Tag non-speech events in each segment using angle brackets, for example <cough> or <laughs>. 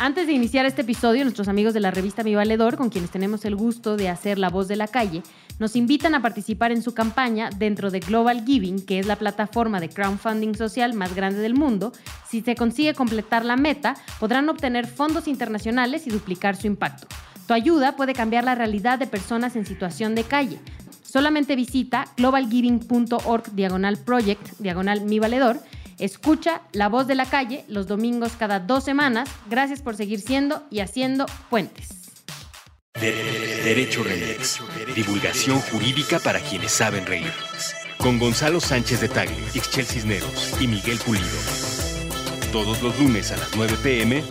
Antes de iniciar este episodio, nuestros amigos de la revista Mi Valedor, con quienes tenemos el gusto de hacer la voz de la calle, nos invitan a participar en su campaña dentro de Global Giving, que es la plataforma de crowdfunding social más grande del mundo. Si se consigue completar la meta, podrán obtener fondos internacionales y duplicar su impacto. Tu ayuda puede cambiar la realidad de personas en situación de calle. Solamente visita globalgiving.org diagonal project diagonal mi valedor Escucha La Voz de la Calle los domingos cada dos semanas. Gracias por seguir siendo y haciendo puentes. Derecho Remix. Divulgación jurídica para quienes saben reír. Con Gonzalo Sánchez de Tagle, Ixchel Cisneros y Miguel Pulido. Todos los lunes a las 9 pm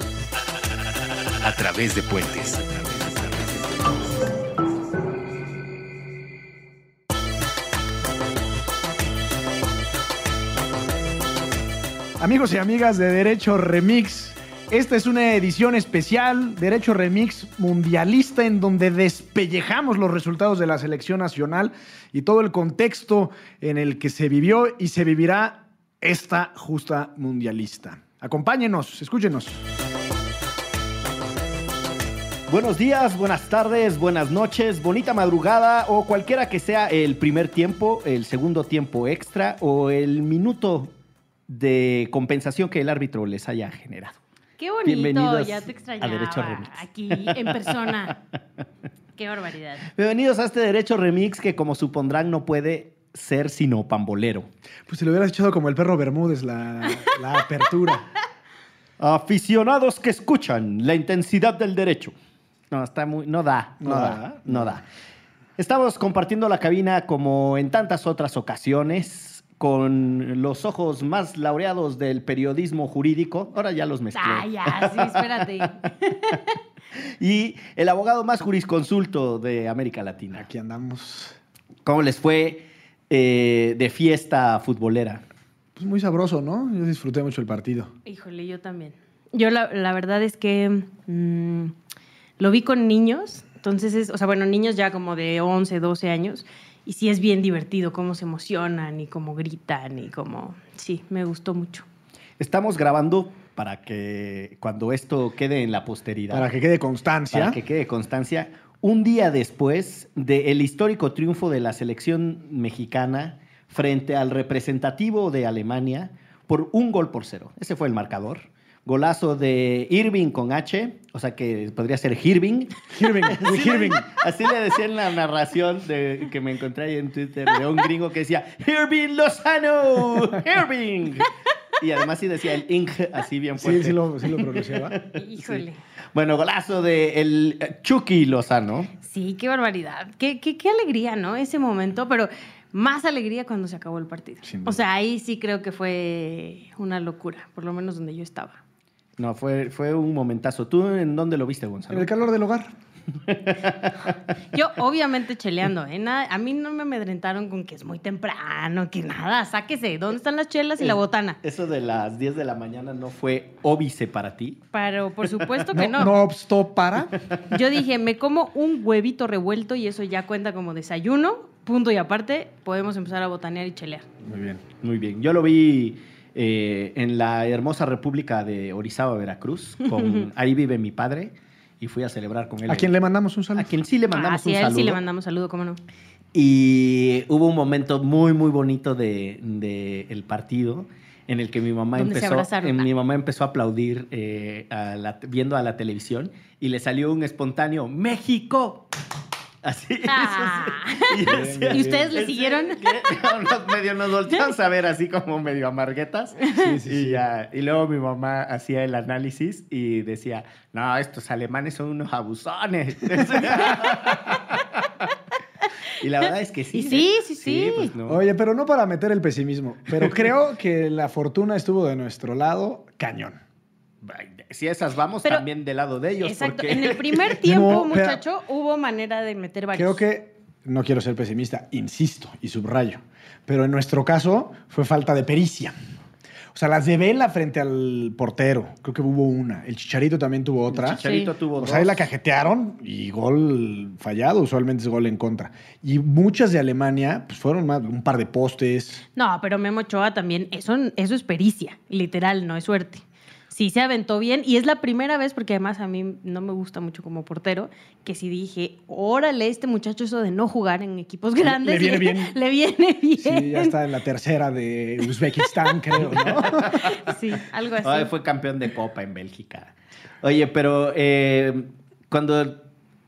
a través de Puentes. Amigos y amigas de Derecho Remix, esta es una edición especial, Derecho Remix mundialista, en donde despellejamos los resultados de la selección nacional y todo el contexto en el que se vivió y se vivirá esta justa mundialista. Acompáñenos, escúchenos. Buenos días, buenas tardes, buenas noches, bonita madrugada o cualquiera que sea el primer tiempo, el segundo tiempo extra o el minuto de compensación que el árbitro les haya generado. Qué bonito, ya te extrañaba. A Derecho Remix. Aquí, en persona. Qué barbaridad. Bienvenidos a este Derecho Remix que, como supondrán, no puede ser sino pambolero. Pues se lo hubieras echado como el perro Bermúdez, la, la apertura. <laughs> Aficionados que escuchan la intensidad del derecho. No, está muy. No da, no, da, no da. Estamos compartiendo la cabina como en tantas otras ocasiones con los ojos más laureados del periodismo jurídico. Ahora ya los mezclé. Ah, ya, sí, espérate. <laughs> y el abogado más jurisconsulto de América Latina. Aquí andamos. ¿Cómo les fue eh, de fiesta futbolera? Pues muy sabroso, ¿no? Yo disfruté mucho el partido. Híjole, yo también. Yo la, verdad es que mm, lo vi con niños, entonces es, o sea, bueno, niños ya como de 11, 12 años, y sí es bien divertido cómo se emocionan y cómo gritan y cómo... Sí, me gustó mucho. Estamos grabando para que cuando esto quede en la posteridad. Para que quede constancia. Para que quede constancia. Un día después del histórico triunfo de la selección mexicana frente al representativo de Alemania por un gol por cero. Ese fue el marcador. Golazo de Irving con H, o sea que podría ser Hirving. Hirving, <laughs> Hirving. <laughs> Así le decía en la narración de, que me encontré ahí en Twitter de un gringo que decía Irving Lozano, <laughs> Irving. Y además sí decía el ing así bien fuerte. Sí, sí lo, sí lo pronunciaba. Híjole. Bueno, golazo de el Chucky Lozano. Sí, qué barbaridad. Qué, qué, qué alegría, ¿no? Ese momento, pero más alegría cuando se acabó el partido. O sea, ahí sí creo que fue una locura, por lo menos donde yo estaba. No, fue, fue un momentazo. ¿Tú en dónde lo viste, Gonzalo? En el calor del hogar. Yo, obviamente, cheleando. ¿eh? a mí no me amedrentaron con que es muy temprano, que nada, sáquese. ¿Dónde están las chelas y la botana? ¿Eso de las 10 de la mañana no fue óbice para ti? Pero por supuesto <laughs> que no. ¿No, no obstó para? Yo dije, me como un huevito revuelto y eso ya cuenta como desayuno. Punto y aparte, podemos empezar a botanear y chelear. Muy bien, muy bien. Yo lo vi eh, en la hermosa república de Orizaba, Veracruz. Con, <laughs> ahí vive mi padre y fui a celebrar con él. ¿A quién le mandamos un saludo? A quien sí le mandamos ah, un a él sí le mandamos saludo, ¿cómo no? Y hubo un momento muy, muy bonito del de, el partido en el que mi mamá, empezó, mi mamá empezó a aplaudir eh, viendo a la televisión y le salió un espontáneo ¡México! Así. Ah. y, ustedes le siguieron? <laughs> medio nos volteamos a ver así como medio amarguetas. Sí, sí, y, y luego mi mamá hacía el análisis y decía, no, estos alemanes son unos abusones. <laughs> Y la verdad es que sí. sí, sí, sí. Pues Oye, pero no para meter el pesimismo, pero creo que la fortuna estuvo de nuestro lado cañón si esas vamos, también del lado de ellos. Exacto. En el primer <laughs> tiempo, muchacho, hubo manera de meter varios. Creo que, no quiero ser pesimista, insisto y subrayo, pero en nuestro caso fue falta de pericia. O sea, las de Vela frente al portero, creo que hubo una. El Chicharito también tuvo otra. El Chicharito tuvo dos. O sea, ahí la cajetearon y gol fallado, usualmente es gol en contra. Y muchas de Alemania, pues fueron más, un par de postes. No, pero Memo Ochoa también, eso, eso es pericia, literal, no es suerte. Sí se aventó bien y es la primera vez, porque además a mí no me gusta mucho como portero, que sí dije, órale, este muchacho eso de no jugar en equipos grandes. <laughs> le viene bien. Le viene bien. Sí, ya está en la tercera de Uzbekistán, <laughs> creo, ¿no? <laughs> Sí, algo así. Ay, fue campeón de Copa en Bélgica. Oye, pero eh, cuando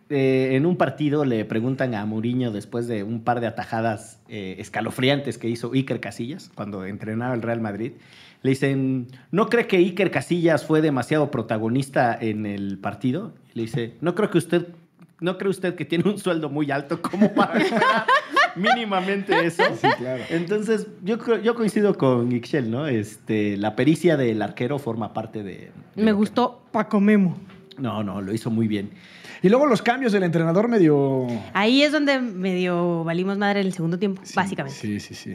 eh, en un partido le preguntan a Mourinho después de un par de atajadas eh, escalofriantes que hizo Iker Casillas cuando entrenaba el Real Madrid, le dicen, ¿no cree que Iker Casillas fue demasiado protagonista en el partido? Le dice, no creo que usted, no cree usted que tiene un sueldo muy alto como para mínimamente eso. Sí, claro. Entonces, yo, yo coincido con Ixchel, ¿no? Este, la pericia del arquero forma parte de... de Me lo que- gustó Paco Memo. No, no, lo hizo muy bien. Y luego los cambios del entrenador medio... Ahí es donde medio valimos madre en el segundo tiempo, básicamente. Sí, sí, sí.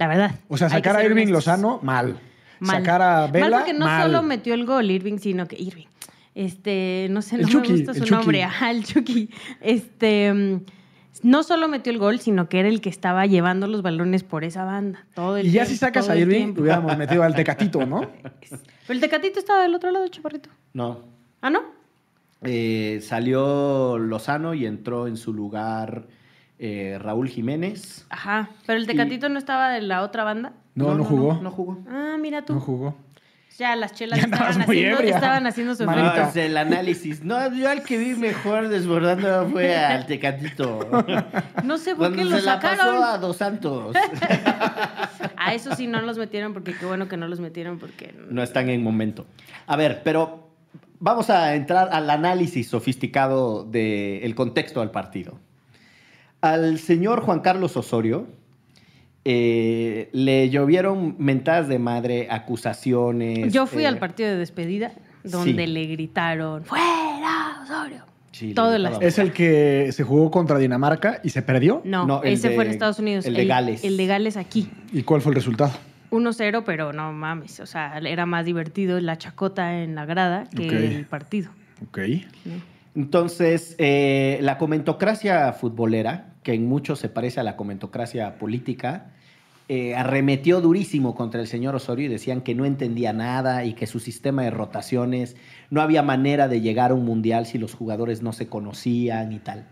La verdad. O sea, sacar a Irving honestos. Lozano, mal. Mal. Sacar a Vela, Mal porque no mal. solo metió el gol Irving, sino que Irving. Este, no sé, El no Chucky, me gusta el su Chucky. nombre. Ajá, el Chucky. Este, no solo metió el gol, sino que era el que estaba llevando los balones por esa banda. Todo el Y ya tiempo, si sacas a Irving, tiempo. hubiéramos metido al Tecatito, ¿no? <laughs> Pero el Tecatito estaba del otro lado, Chaparrito. No. ¿Ah, no? Eh, salió Lozano y entró en su lugar eh, Raúl Jiménez. Ajá. Pero el Tecatito no estaba de la otra banda. No, no, jugó. No, jugó. Ah, mira tú. No jugó. Ya las chelas <laughs> Ya estaban haciendo, estaban haciendo su efecto. No, es el análisis. No, yo al que vi mejor desbordando fue <laughs> al Tecatito. No sé por Cuando qué lo se la pasó sacaron. a Dos Santos. <laughs> A eso sí no los metieron porque qué bueno que no los metieron porque No están en momento. A ver, pero vamos a entrar al análisis sofisticado del contexto del partido. Al señor Juan Carlos Osorio eh, le llovieron mentadas de madre, acusaciones. Yo fui eh, al partido de despedida donde sí. le gritaron ¡Fuera, Osorio! sí, todo el. Es el que se jugó contra Dinamarca y se perdió. No, No, el ese de- fue en Estados Unidos. el de Gales. El de Gales aquí. ¿Y cuál fue el resultado? 1-0, pero no mames. O sea, era más divertido la chacota en la grada que el partido. Ok. Entonces, eh, la comentocracia futbolera, que en mucho se parece a la comentocracia política, eh, arremetió durísimo contra el señor Osorio y decían que no entendía nada y que su sistema de rotaciones no había manera de llegar a un mundial si los jugadores no se conocían y tal.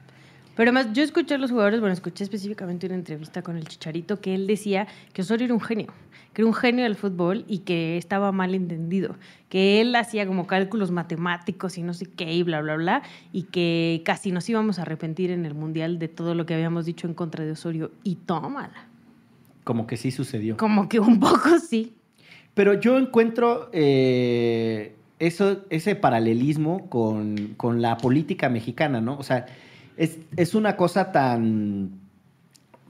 Pero además, yo escuché a los jugadores, bueno, escuché específicamente una entrevista con el Chicharito que él decía que Osorio era un genio, que era un genio del fútbol y que estaba mal entendido, que él hacía como cálculos matemáticos y no sé qué y bla, bla, bla, y que casi nos íbamos a arrepentir en el Mundial de todo lo que habíamos dicho en contra de Osorio. Y tómala. Como que sí sucedió. Como que un poco sí. Pero yo encuentro eh, eso, ese paralelismo con, con la política mexicana, ¿no? O sea, es, es una cosa tan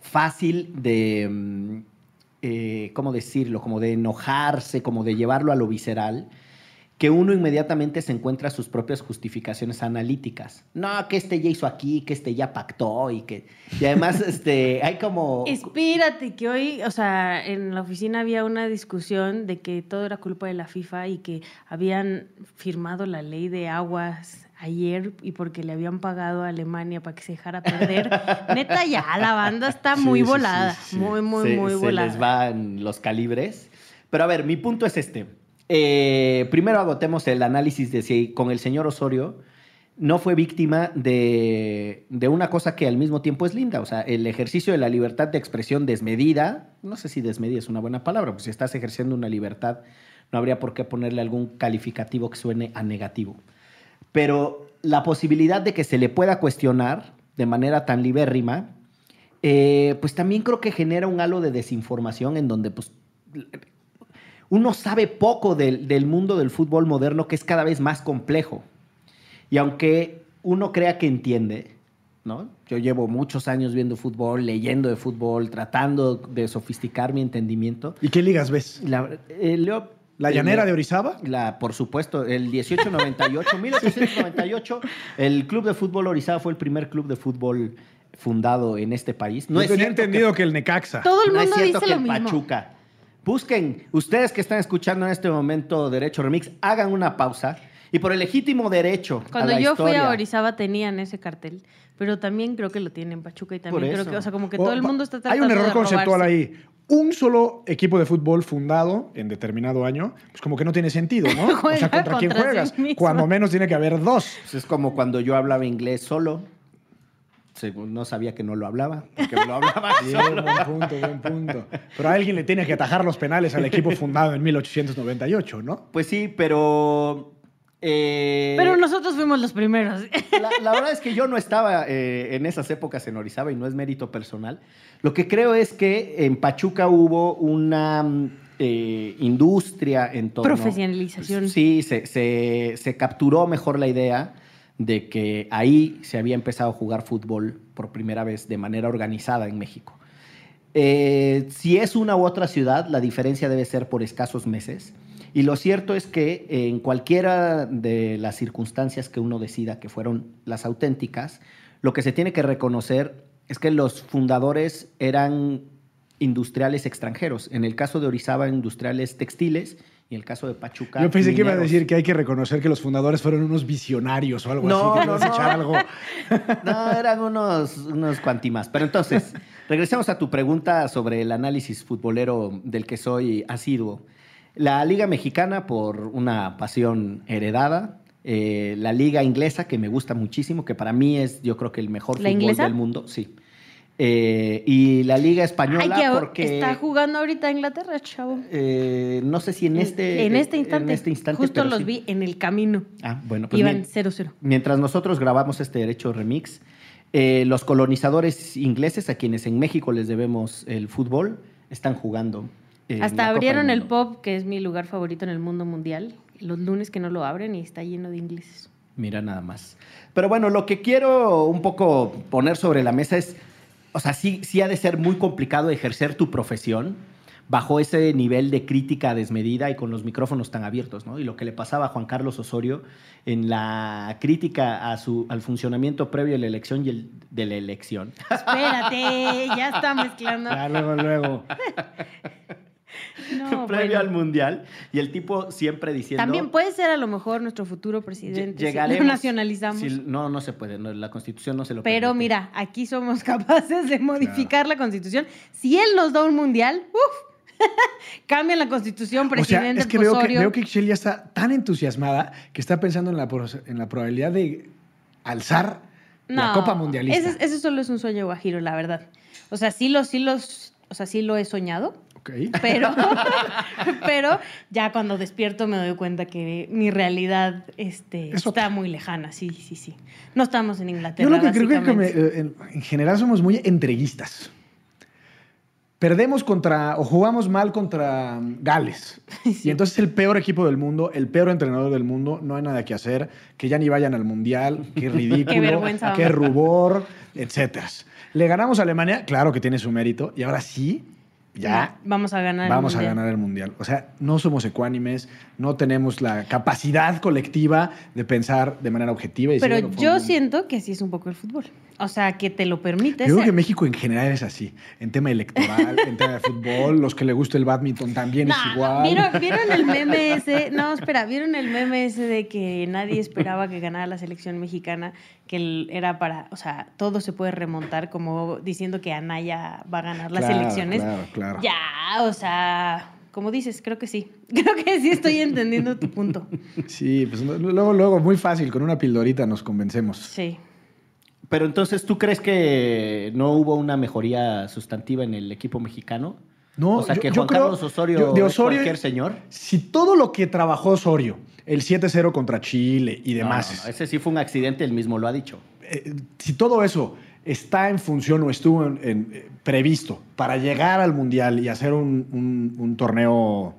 fácil de, mm, eh, ¿cómo decirlo? Como de enojarse, como de llevarlo a lo visceral, que uno inmediatamente se encuentra sus propias justificaciones analíticas. No, que este ya hizo aquí, que este ya pactó y que... Y además, <laughs> este, hay como... Espérate, que hoy, o sea, en la oficina había una discusión de que todo era culpa de la FIFA y que habían firmado la ley de aguas ayer y porque le habían pagado a Alemania para que se dejara perder. <laughs> Neta, ya la banda está muy sí, volada, sí, sí. muy, muy, se, muy se volada. les van los calibres. Pero a ver, mi punto es este. Eh, primero agotemos el análisis de si con el señor Osorio no fue víctima de, de una cosa que al mismo tiempo es linda, o sea, el ejercicio de la libertad de expresión desmedida, no sé si desmedida es una buena palabra, pues si estás ejerciendo una libertad, no habría por qué ponerle algún calificativo que suene a negativo. Pero la posibilidad de que se le pueda cuestionar de manera tan libérrima, eh, pues también creo que genera un halo de desinformación en donde pues, uno sabe poco del, del mundo del fútbol moderno que es cada vez más complejo. Y aunque uno crea que entiende, ¿no? Yo llevo muchos años viendo fútbol, leyendo de fútbol, tratando de sofisticar mi entendimiento. ¿Y qué ligas ves? La, eh, leo- ¿La llanera de Orizaba? la, por supuesto, el 1898, 1898, <laughs> el Club de Fútbol Orizaba fue el primer club de fútbol fundado en este país. No es tenía cierto entendido que, que, el Necaxa. Todo el no es mundo cierto dice que lo el mismo. Pachuca. Busquen, ustedes que están escuchando en este momento Derecho Remix, hagan una pausa Y por el legítimo derecho. a Cuando la yo fui a historia. Orizaba tenían ese cartel, pero también creo que lo tienen en Pachuca y también creo que, o sea, como que O- todo el mundo está Hay tratando un error de conceptual ahí. Un solo equipo de fútbol fundado en determinado año, pues como que no tiene sentido, ¿no? <laughs> o sea, ¿contra quién contra sí juegas? mismo. Cuando menos tiene que haber dos. Pues es como cuando yo hablaba inglés solo. Según no sabía que no lo hablaba, porque lo hablaba <laughs> Bien, solo. buen punto, buen punto. Pero alguien le tiene que atajar los penales al equipo fundado en 1898, ¿no? Pues sí, pero. Eh, Pero nosotros fuimos los primeros. La, la verdad es que yo no estaba eh, en esas épocas en Orizaba y no es mérito personal. Lo que creo es que en Pachuca hubo una mm, eh, industria en torno... Profesionalización. Sí, se, se- se capturó mejor la idea de que ahí se había empezado a jugar fútbol por primera vez de manera organizada en México. Eh, si es una u otra ciudad, la diferencia debe ser por escasos meses. Y lo cierto es que en cualquiera de las circunstancias que uno decida que fueron las auténticas, lo que se tiene que reconocer es que los fundadores eran industriales extranjeros. En el caso de Orizaba, industriales textiles, y en el caso de Pachuca. Yo pensé que iba a decir que hay que reconocer que los fundadores fueron unos visionarios o algo No, así, que no, no. echar algo. No, eran unos, unos cuantimas. Pero entonces, regresemos a tu pregunta sobre el análisis futbolero del que soy asiduo. La Liga Mexicana, por una pasión heredada. eh, la Liga Inglesa, que me gusta muchísimo, que para mí es, yo creo que el mejor ¿La fútbol inglesa? del mundo. Sí. Eh, y la Liga Española, Ay, porque. está jugando ahorita Inglaterra, chavo. eh, no sé si en este. en este instante. en este instante, Justo los sí. vi en el camino. Ah, bueno, pues Iban bien. 0-0. Mientras nosotros grabamos este derecho remix, eh, los colonizadores ingleses, a quienes en México les debemos el fútbol, están jugando. Hasta abrieron el pop, que es mi lugar favorito en el mundo mundial. Los lunes que no lo abren y está lleno de ingleses. Mira nada más. Pero bueno, lo que quiero un poco poner sobre la mesa es, o sea, sí, sí ha de ser muy complicado ejercer tu profesión bajo ese nivel de crítica desmedida y con los micrófonos tan abiertos, ¿no? Y lo que le pasaba a Juan Carlos Osorio en la crítica a su, al funcionamiento previo de la elección y el de la elección. Espérate, ya está mezclando. Ya, luego, luego. <laughs> <laughs> No, previo bueno. al mundial y el tipo siempre diciendo También puede ser a lo mejor nuestro futuro presidente. si llegaremos lo nacionalizamos. si- no no se puede no, la constitución no se lo Pero permite. mira, aquí somos <laughs> capaces de modificar la constitución. Si él nos da un mundial, ¡uf! <laughs> cambian la constitución, O sea, presidente es que veo que, veo que ya está tan entusiasmada que está pensando en la, en la probabilidad de alzar la Copa Mundialista. Ese, ese solo es un sueño guajiro, la verdad. O sea, sí lo, sí los, o sea, sí lo he soñado, Pero, <laughs> pero ya cuando despierto me doy cuenta que mi realidad este, Es está muy lejana. Sí, sí, sí. No estamos en Inglaterra. Yo lo que creo que me- eh, en, en general somos muy entreguistas. Perdemos contra, o jugamos mal contra mm, Gales. <laughs> Y entonces es el peor equipo del mundo, el peor entrenador del mundo, no hay nada que hacer, que ya ni vayan al Mundial, qué <laughs> ridículo, Qué vergüenza, qué rubor, etcétera. Le ganamos a Alemania, claro que tiene su mérito, y ahora sí, ya Vamos a ganar. el a Mundial. ganar el mundial. O sea, no somos ecuánimes, no tenemos la capacidad colectiva de pensar de manera objetiva. Y Pero yo siento que así es un poco el fútbol. O sea, que te lo permite. Yo creo que México en general es así. En tema electoral, en tema de fútbol, los que le gusta el badminton también No, es igual. ¿vieron, vieron el meme ese? No, espera, ¿vieron el meme ese de que nadie esperaba que ganara la selección mexicana? Que era para, o sea, todo se puede remontar como diciendo que Anaya va a ganar las Claro, elecciones. Claro, claro. Ya, o sea, como dices, creo que sí. <laughs> Creo que sí estoy entendiendo tu punto. Sí, pues luego, luego, muy fácil, con una pildorita nos convencemos. Sí. Pero entonces, ¿tú crees que no hubo una mejoría sustantiva en el equipo mexicano? No, o sea, que yo Juan creo- Carlos Osorio, yo- de es cualquier señor. Si todo lo que trabajó Osorio, el 7-0 contra Chile y No, demás, no, no, ese sí fue un accidente, él mismo lo ha dicho. eh, si todo eso está en función o estuvo en- en, eh, previsto para llegar al Mundial y hacer un, un- un torneo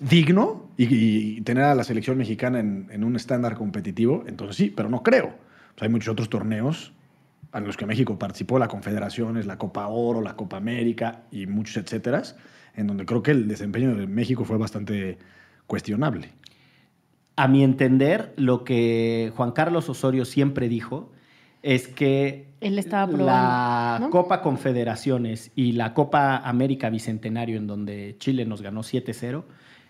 digno y, y tener a la selección mexicana en, en un estándar competitivo, entonces sí, pero no creo. Pues hay muchos otros torneos en los que México participó, la Confederaciones, la Copa Oro, la Copa América y muchos etcétera, en donde creo que el desempeño de México fue bastante cuestionable. A mi entender, lo que Juan Carlos Osorio siempre dijo es que Él estaba la probando, ¿no? Copa Confederaciones y la Copa América Bicentenario, en donde Chile nos ganó 7-0,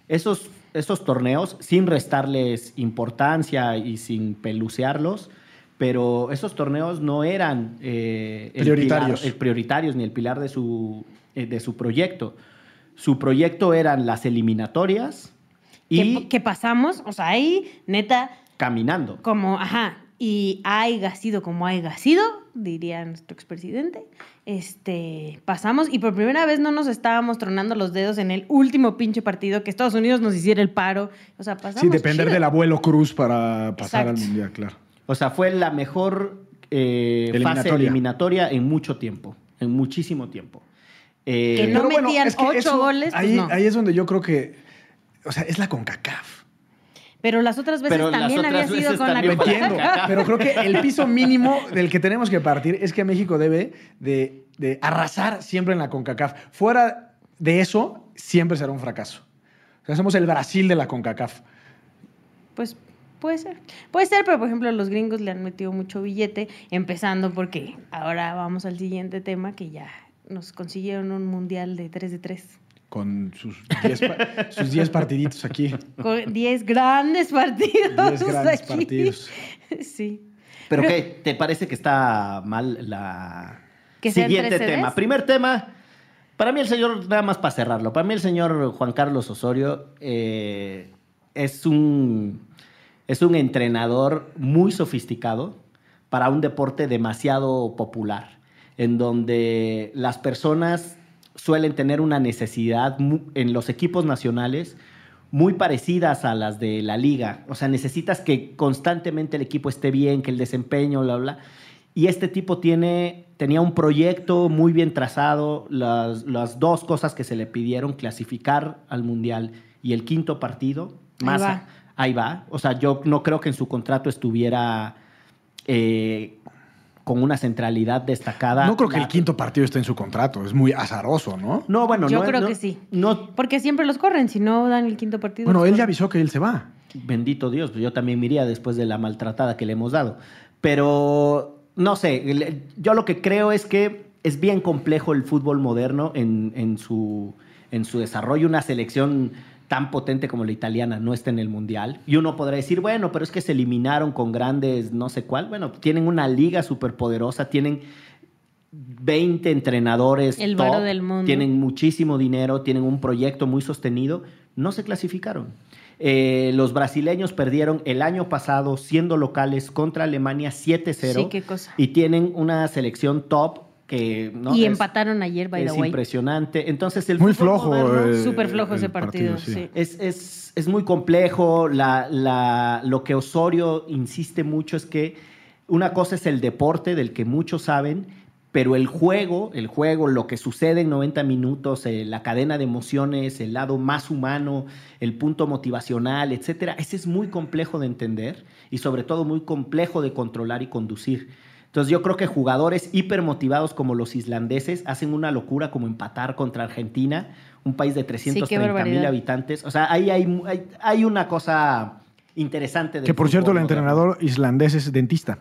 esos esos torneos, sin restarles importancia y sin pelucearlos, pero esos torneos no eran eh, el Prioritarios. pilar- el prioritarios ni el pilar de su, eh, de su proyecto. Su proyecto eran las eliminatorias y Que, que pasamos, o sea, ahí, neta, caminando. como, ajá, y haya sido como haya sido, diría nuestro expresidente, este, pasamos y por primera vez no nos estábamos tronando los dedos en el último pinche partido que Estados Unidos nos hiciera el paro. O sea, pasamos. Sí, depender chido. del abuelo Cruz para pasar Exacto. al mundial, claro. O sea, fue la mejor eh, fase Eliminatoria. eliminatoria en mucho tiempo, en muchísimo tiempo. Eh, Que no metían es que ocho goles, pues ahí, no. ahí es donde yo creo que, o sea, es la CONCACAF. Pero las otras veces Pero también otras había sido con la entiendo, pero creo que el piso mínimo del que tenemos que partir es que México debe de, de arrasar siempre en la CONCACAF. Fuera de eso, siempre será un fracaso. O sea, somos el Brasil de la CONCACAF. Pues puede ser. Puede ser, pero por ejemplo los gringos le han metido mucho billete, empezando porque ahora vamos al siguiente tema que ya nos consiguieron un mundial de 3 de 3. Con sus 10 pa- <laughs> sus 10 partiditos aquí. Con 10 grandes partidos. 10 grandes aquí. partidos. <laughs> Sí. ¿Pero Pero- qué? ¿Te parece que está mal la ¿Que sean siguiente tema? Primer tema, para mí el señor, nada más para cerrarlo, para mí el señor Juan Carlos Osorio eh, es, un, es un entrenador muy sofisticado para un deporte demasiado popular, en donde las personas suelen tener una necesidad en los equipos nacionales muy parecidas a las de la liga. O sea, necesitas que constantemente el equipo esté bien, que el desempeño, bla, bla. Y este tipo tiene, tenía un proyecto muy bien trazado, las, las dos cosas que se le pidieron, clasificar al Mundial y el quinto partido, más ahí va. O sea, yo no creo que en su contrato estuviera eh, con una centralidad destacada. No creo que La- el quinto partido esté en su contrato. Es muy azaroso, ¿no? No, bueno, Yo no- creo no- que sí. No, Porque siempre los corren, si no dan el quinto partido. Bueno, él ya avisó que él se va. Bendito Dios, pues yo también me iría después de la maltratada que le hemos dado. Pero, no sé, yo lo que creo es que es bien complejo el fútbol moderno en, en su, en su desarrollo. Una selección tan potente como la italiana no está en el Mundial. Y uno podrá decir, bueno, pero es que se eliminaron con grandes no sé cuál. Bueno, tienen una liga súper poderosa, tienen 20 entrenadores. El top, del mundo. Tienen muchísimo dinero, tienen un proyecto muy sostenido. No se clasificaron. Eh, los brasileños perdieron el año pasado siendo locales contra Alemania 7-0 Sí, qué cosa. y tienen una selección top que no y es, empataron ayer, by es the way. impresionante. Entonces el Muy flojo. moderno eh, Súper flojo ese el partido, sí. es, es- es muy complejo. La- la- lo que Osorio insiste mucho es que una cosa es el deporte del que muchos saben, pero el juego, el juego, lo que sucede en 90 minutos, eh, la cadena de emociones, el lado más humano, el punto motivacional, etcétera, ese es muy complejo de entender y sobre todo muy complejo de controlar y conducir. Entonces yo creo que jugadores hipermotivados como los islandeses hacen una locura como empatar contra Argentina, un país de 330 mil barbaridad. habitantes. O sea, ahí hay, hay, hay una cosa interesante. del Que por cierto, el moderno. entrenador islandés es dentista.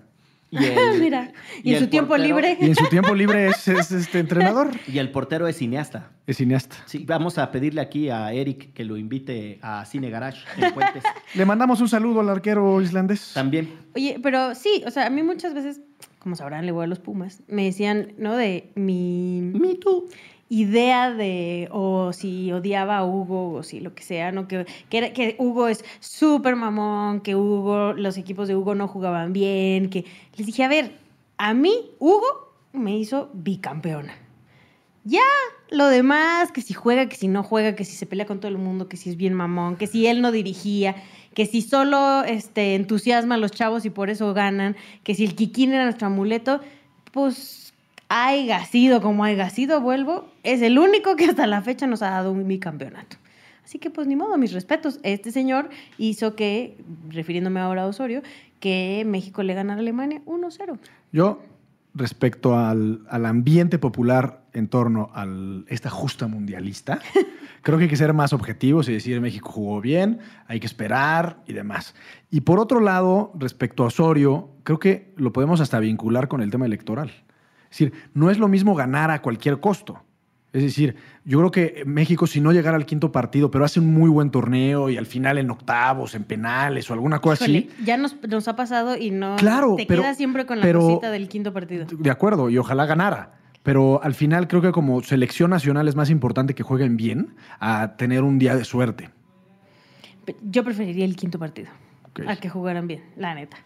Y el, <laughs> Mira, y, en su tiempo libre. Y en su tiempo libre es, es este entrenador. Y el portero es cineasta. Es cineasta. Sí, vamos a pedirle aquí a Eric que lo invite a Cine Garage en Puentes. <laughs> Le mandamos un saludo al arquero islandés. También. Oye, pero sí, o sea, a mí muchas veces, como sabrán, le voy a los Pumas, me decían, ¿no? De mi Me too. idea de, o si odiaba a Hugo, o si lo que sea, ¿no? Que, que, era- que Hugo es súper mamón, que Hugo, los equipos de Hugo no jugaban bien, que les dije, a ver, a mí Hugo me hizo bicampeona. Ya, lo demás, que si juega, que si no juega, que si se pelea con todo el mundo, que si es bien mamón, que si él no dirigía, que si solo este, entusiasma a los chavos y por eso ganan, que si el Kikín era nuestro amuleto, pues haya sido como haya sido, vuelvo, es el único que hasta la fecha nos ha dado un bicampeonato. Así que pues ni modo, mis respetos. Este señor hizo que, refiriéndome ahora a Osorio, que México le ganara a Alemania 1-0. Yo, respecto al, al ambiente popular en torno a esta justa mundialista, <laughs> creo que hay que ser más objetivos y decir México jugó bien, hay que esperar y demás. Y por otro lado, respecto a Osorio, creo que lo podemos hasta vincular con el tema electoral. Es decir, no es lo mismo ganar a cualquier costo. Es decir, yo creo que México, si no llegara al quinto partido, pero hace un muy buen torneo y al final en octavos, en penales o alguna cosa Híjole, así. ya nos, nos ha pasado y no Claro, te pero- quedas siempre con la pero- cosita del quinto partido. De acuerdo, y ojalá ganara. Pero al final creo que como selección nacional es más importante que jueguen bien a tener un día de suerte. Yo preferiría el quinto partido a que jugaran bien, la neta.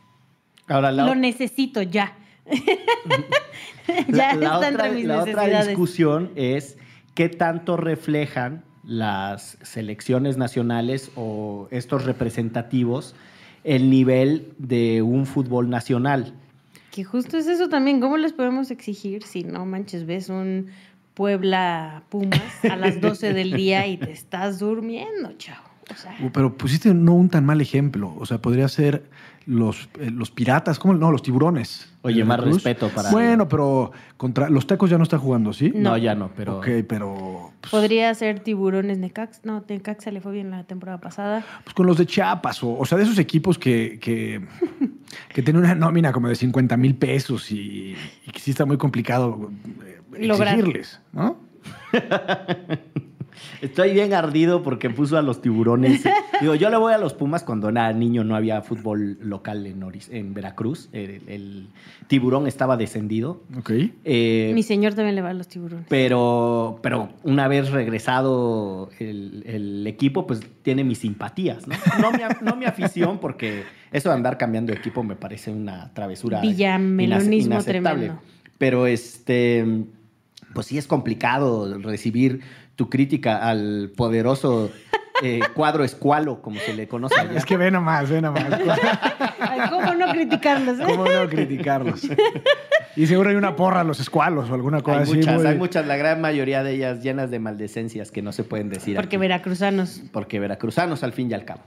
Ahora, la, Lo necesito ya. <laughs> la- ya la está otra, entre mis la otra discusión es qué tanto reflejan las selecciones nacionales o estos representativos el nivel de un fútbol nacional. Que justo es eso también. ¿Cómo les podemos exigir si no manches, ves un Puebla Pumas a las 12 del día y te estás durmiendo, chavo? O sea, Pero pusiste no un tan mal ejemplo. O sea, podría ser los, eh, los piratas, ¿cómo? No, los tiburones. Oye, más respeto para- Bueno, pero contra los tecos ya no está jugando, ¿sí? No, No. ya no, pero Ok, pero pues, podría ser tiburones Necax. No, Necaxa le fue bien la temporada pasada. pues con los de Chiapas, o, o sea, de esos equipos que, que, <laughs> que tienen una nómina como de 50 mil pesos y, y que sí está muy complicado eh, Lograr. exigirles, ¿no? <laughs> Estoy bien ardido porque puso a los tiburones. Digo, yo le voy a los Pumas cuando era niño no había fútbol local en, Oris- en Veracruz. El, el tiburón estaba descendido. Ok. Eh, Mi señor también le va a los tiburones. pero, pero una vez regresado el, el equipo, pues tiene mis simpatías, ¿no? No mi, no mi afición, porque eso de andar cambiando de equipo me parece una travesura. Villamelonismo inace- tremendo. Pero este, pues sí es complicado recibir tu crítica al poderoso eh, cuadro escualo, como se le conoce allá. Es que ve nomás, ve nomás. Ay, ¿Cómo no criticarlos? eh? ¿Cómo no criticarlos? Y seguro hay una porra a los escualos o alguna cosa hay así. muchas, muy- hay muchas, la gran mayoría de ellas llenas de maldecencias que no se pueden decir. Porque aquí. veracruzanos. porque veracruzanos al fin y al cabo.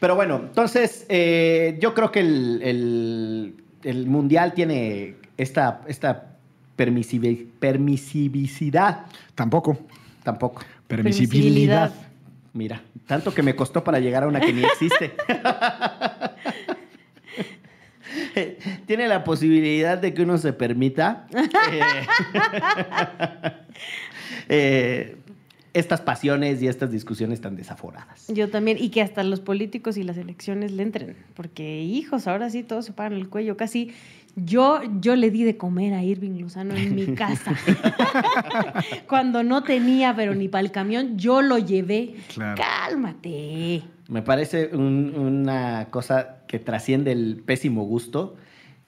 Pero bueno, entonces eh, yo creo que el, el- el mundial tiene esta, esta permisivi- permisividad. Tampoco. Tampoco. Permisibilidad. Mira, tanto que me costó para llegar a una que ni existe. <laughs> Tiene la posibilidad de que uno se permita <laughs> eh, eh, estas pasiones y estas discusiones tan desaforadas. Yo también, y que hasta los políticos y las elecciones le entren, porque hijos, ahora sí todos se paran el cuello, casi yo, yo le di de comer a Irving Lozano en mi casa. <laughs> Cuando no tenía, pero ni para el camión, yo lo llevé. Claro. Cálmate. Me parece un- una cosa que trasciende el pésimo gusto,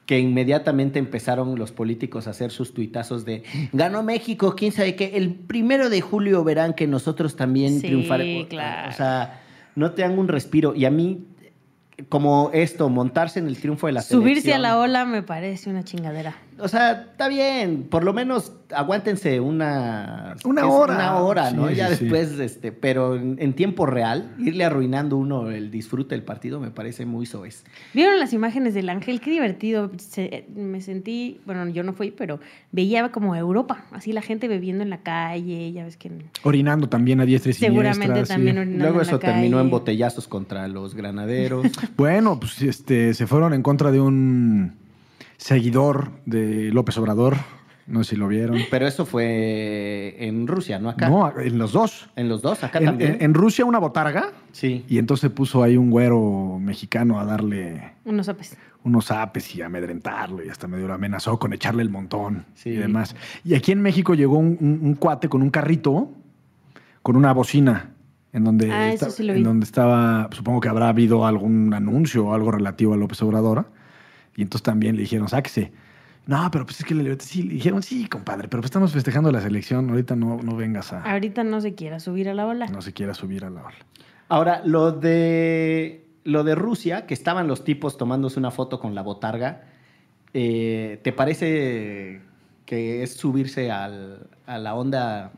que inmediatamente empezaron los políticos a hacer sus tuitazos de ganó México, quién sabe qué, el primero de julio verán que nosotros también Sí, triunfaremos. claro. O sea, no te dan un respiro. Y a mí, como esto, montarse en el triunfo de la Subirse a la ola me parece una chingadera. O sea, está bien, por lo menos aguántense una... Una hora. Una hora, ¿no? Sí, ya sí, sí. después, este, pero en, en tiempo real, irle arruinando uno el disfrute del partido me parece muy soez. ¿Vieron las imágenes del ángel? Qué divertido. Se- me sentí, bueno, yo no fui, pero veía como Europa, así la gente bebiendo en la calle, ya ves que... Orinando también a diestra y Seguramente también orinando Luego en la eso terminó calle. en botellazos contra los granaderos. <laughs> Bueno, pues este, se fueron en contra de un seguidor de López Obrador. No sé si lo vieron. pero eso fue en Rusia, ¿no? Acá. No, en los dos. En los dos, acá En, también. en- en Rusia una botarga Sí. y entonces puso ahí un güero mexicano a darle Unos apes. unos apes y amedrentarlo y hasta medio lo amenazó con echarle el montón Sí. y demás. Y aquí en México llegó un, un- un cuate con un carrito con una bocina en donde, Ah, eso esta- sí lo en donde estaba, supongo que habrá habido algún anuncio o algo relativo a López Obrador. Y entonces también le dijeron, sáquese. No, pero pues es que le, sí, le dijeron, sí, compadre, pero pues estamos festejando la selección, ahorita no, no vengas a... Ahorita no se quiera subir a la ola. No se quiera subir a la ola. Ahora, lo de, lo de Rusia, que estaban los tipos tomándose una foto con la botarga, eh, ¿te parece que es subirse al- a la onda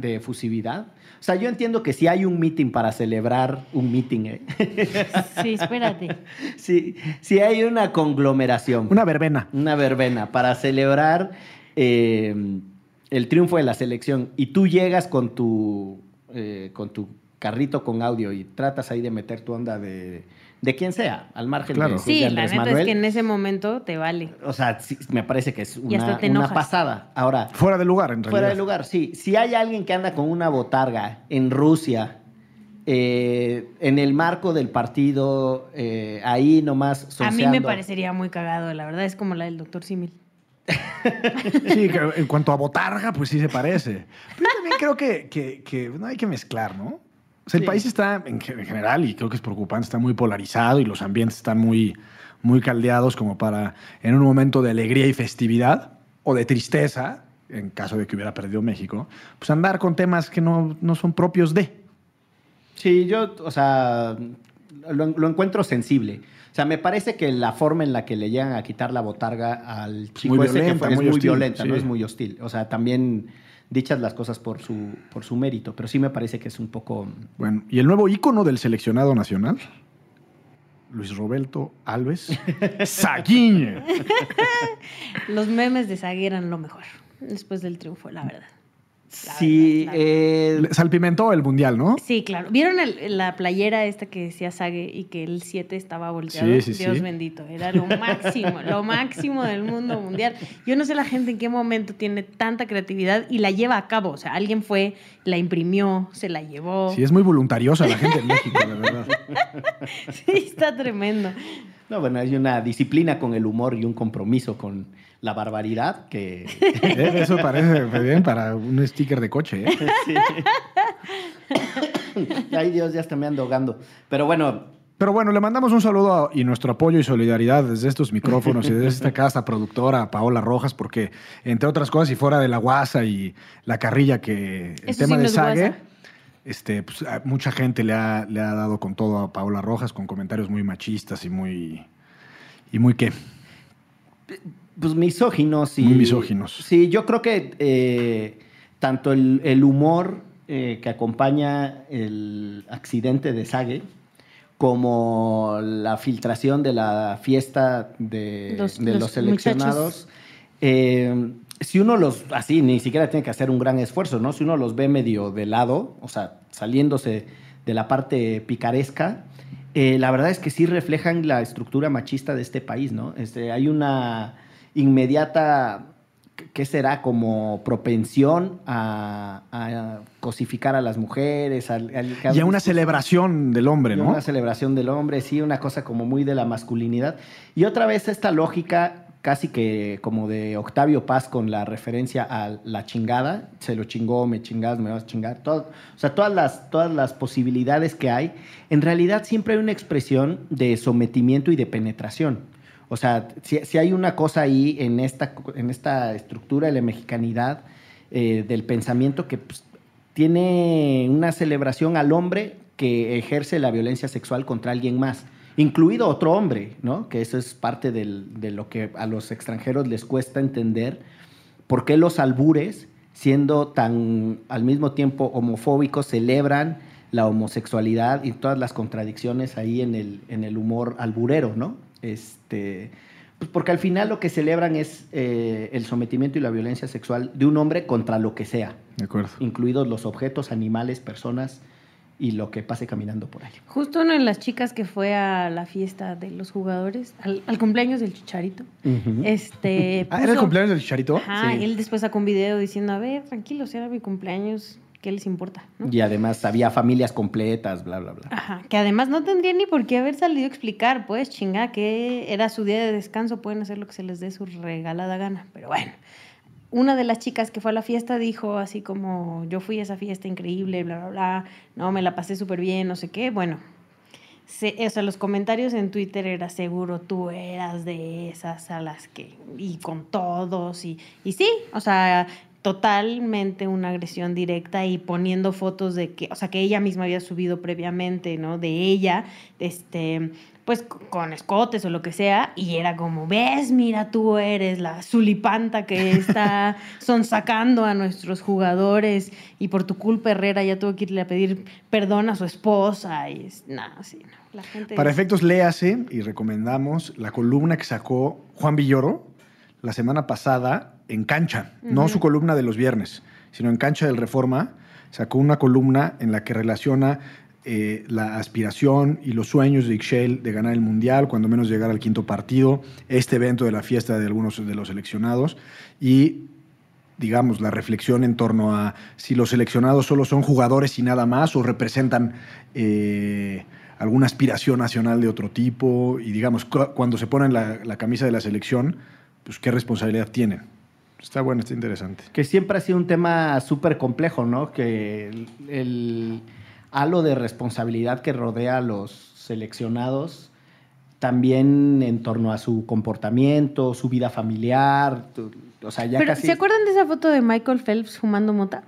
de efusividad? O sea, yo entiendo que si hay un meeting para celebrar un meeting, ¿eh? Sí, espérate. <laughs> si, si hay una conglomeración, Una verbena. una verbena para celebrar eh, el triunfo de la selección y tú llegas con tu, eh, con tu carrito con audio y tratas ahí de meter tu onda de, de quien sea, al margen Claro. de, Sí, de la neta Manuel. es que en ese momento te vale. O sea, sí, me parece que es una, pasada. Ahora, Fuera de lugar, en realidad. fuera de lugar, sí. Si hay alguien que anda con una botarga en Rusia, eh, en el marco del partido, eh, ahí nomás A mí me parecería muy cagado, la verdad, es como la del doctor Simil. <laughs> Sí, en cuanto a botarga, pues sí se parece. Pero yo también creo que, que- que no hay que mezclar, ¿no? O sea, el Sí. país está, en, ge- en general, y creo que es preocupante, está muy polarizado y los ambientes están muy, muy caldeados como para, en un momento de alegría y festividad, o de tristeza, en caso de que hubiera perdido México, pues andar con temas que no, no son propios de. Sí, yo, o sea, lo, lo encuentro sensible. O sea, me parece que la forma en la que le llegan a quitar la botarga al chico Muy ese que fue, es muy muy violenta, no es muy hostil. O sea, también dichas las cosas por su, por su mérito, pero sí me parece que es un poco... Bueno, y el nuevo ícono del seleccionado nacional, Luis Roberto Alves <laughs> Saguiñe. <laughs> Los memes de Sague eran lo mejor después del triunfo, la verdad. La Sí, verdad, la eh, Salpimentó el mundial, ¿no? Sí, claro. ¿Vieron el- la playera esta que decía Sague y que el 7 estaba volteado? Sí, sí, Dios sí. bendito. Era lo máximo, lo <laughs> máximo del mundo mundial. Yo no sé la gente en qué momento tiene tanta creatividad y la lleva a cabo. O sea, alguien fue, la imprimió, se la llevó. Sí, es muy voluntariosa la gente en México, de verdad. <laughs> Sí, está tremendo. no, bueno, hay una disciplina con el humor y un compromiso con la barbaridad que... <laughs> Eh, Eso parece bien para un sticker de coche. ¿eh? <laughs> Sí. <coughs> Ay, Dios, ya está me ando ahogando. Pero bueno, Pero bueno, le mandamos un saludo y nuestro apoyo y solidaridad desde estos micrófonos y desde esta casa productora, Paola Rojas, porque entre otras cosas, y fuera de la guasa y la carrilla que el Eso tema sí de Sague, este, pues, mucha gente le ha, le ha dado con todo a Paola Rojas con comentarios muy machistas y muy... ¿Y muy qué? Pues misóginos y... Muy misóginos. Sí, yo creo que eh, tanto el, el humor eh, que acompaña el accidente de Sage como la filtración de la fiesta de Los- de los, los seleccionados, eh, si uno los, así, ni siquiera tiene que hacer un gran esfuerzo, ¿no? Si uno los ve medio de lado, o sea, saliéndose de la parte picaresca, eh, la verdad es que sí reflejan la estructura machista de este país, ¿no? Este, hay una inmediata, ¿qué será? Como propensión a, a cosificar a las mujeres. al- al- Y a una celebración del hombre, ¿no? Una celebración del hombre, sí, una cosa como muy de la masculinidad. Y otra vez esta lógica casi que como de Octavio Paz con la referencia a la chingada, se lo chingó, me chingas, me vas a chingar, todo, o sea, todas las, todas las posibilidades que hay, en realidad siempre hay una expresión de sometimiento y de penetración. O sea, si, si hay una cosa ahí en esta, en esta estructura de la mexicanidad, eh, del pensamiento que pues, tiene una celebración al hombre que ejerce la violencia sexual contra alguien más, incluido otro hombre, ¿no? Que eso es parte de lo que a los extranjeros les cuesta entender, por qué los albures, siendo tan al mismo tiempo homofóbicos, celebran la homosexualidad y todas las contradicciones ahí en el, en el humor alburero, ¿no? Este, pues porque al final lo que celebran es eh, el sometimiento y la violencia sexual de un hombre contra lo que sea De acuerdo. incluidos los objetos, animales, personas y lo que pase caminando por ahí. Justo una de las chicas que fue a la fiesta de los jugadores, al, al cumpleaños del Chicharito, este... <laughs> Ah, ¿Era el cumpleaños del Chicharito? Ajá, Sí. y él después sacó un video diciendo, a ver, tranquilos, era mi cumpleaños, ¿qué les importa? ¿no? Y además había familias completas, bla, bla, bla. Ajá, que además no tendría ni por qué haber salido a explicar, pues chinga, que era su día de descanso, pueden hacer lo que se les dé su regalada gana, pero bueno. Una de las chicas que fue a la fiesta dijo así como, yo fui a esa fiesta increíble, bla, bla, bla, no, me la pasé súper bien, no sé qué, bueno. Se, o sea, los comentarios en Twitter era seguro tú eras de esas a las que, y con todos, y, y sí, o sea, totalmente una agresión directa y poniendo fotos de que, o sea, que ella misma había subido previamente, ¿no? De ella, este, pues con escotes o lo que sea, y era como, ves, mira, tú eres la zulipanta que está <laughs> sonsacando a nuestros jugadores y por tu culpa Herrera ya tuvo que irle a pedir perdón a su esposa y es, nada, sí, no, la gente... Para es- efectos, léase y recomendamos la columna que sacó Juan Villoro la semana pasada en Cancha. No su columna de los viernes, sino en Cancha del Reforma. Sacó una columna en la que relaciona eh, la aspiración y los sueños de Ixchel de ganar el Mundial, cuando menos llegar al quinto partido, este evento de la fiesta de algunos de los seleccionados y, digamos, la reflexión en torno a si los seleccionados solo son jugadores y nada más o representan eh, alguna aspiración nacional de otro tipo y, digamos, cu- cuando se ponen la, la camisa de la selección, pues qué responsabilidad tienen. Está bueno, está interesante. Que siempre ha sido un tema súper complejo, ¿no? Que el, el halo de responsabilidad que rodea a los seleccionados, también en torno a su comportamiento, su vida familiar, tu- o sea, ya Pero, casi ¿se acuerdan de esa foto de Michael Phelps fumando mota?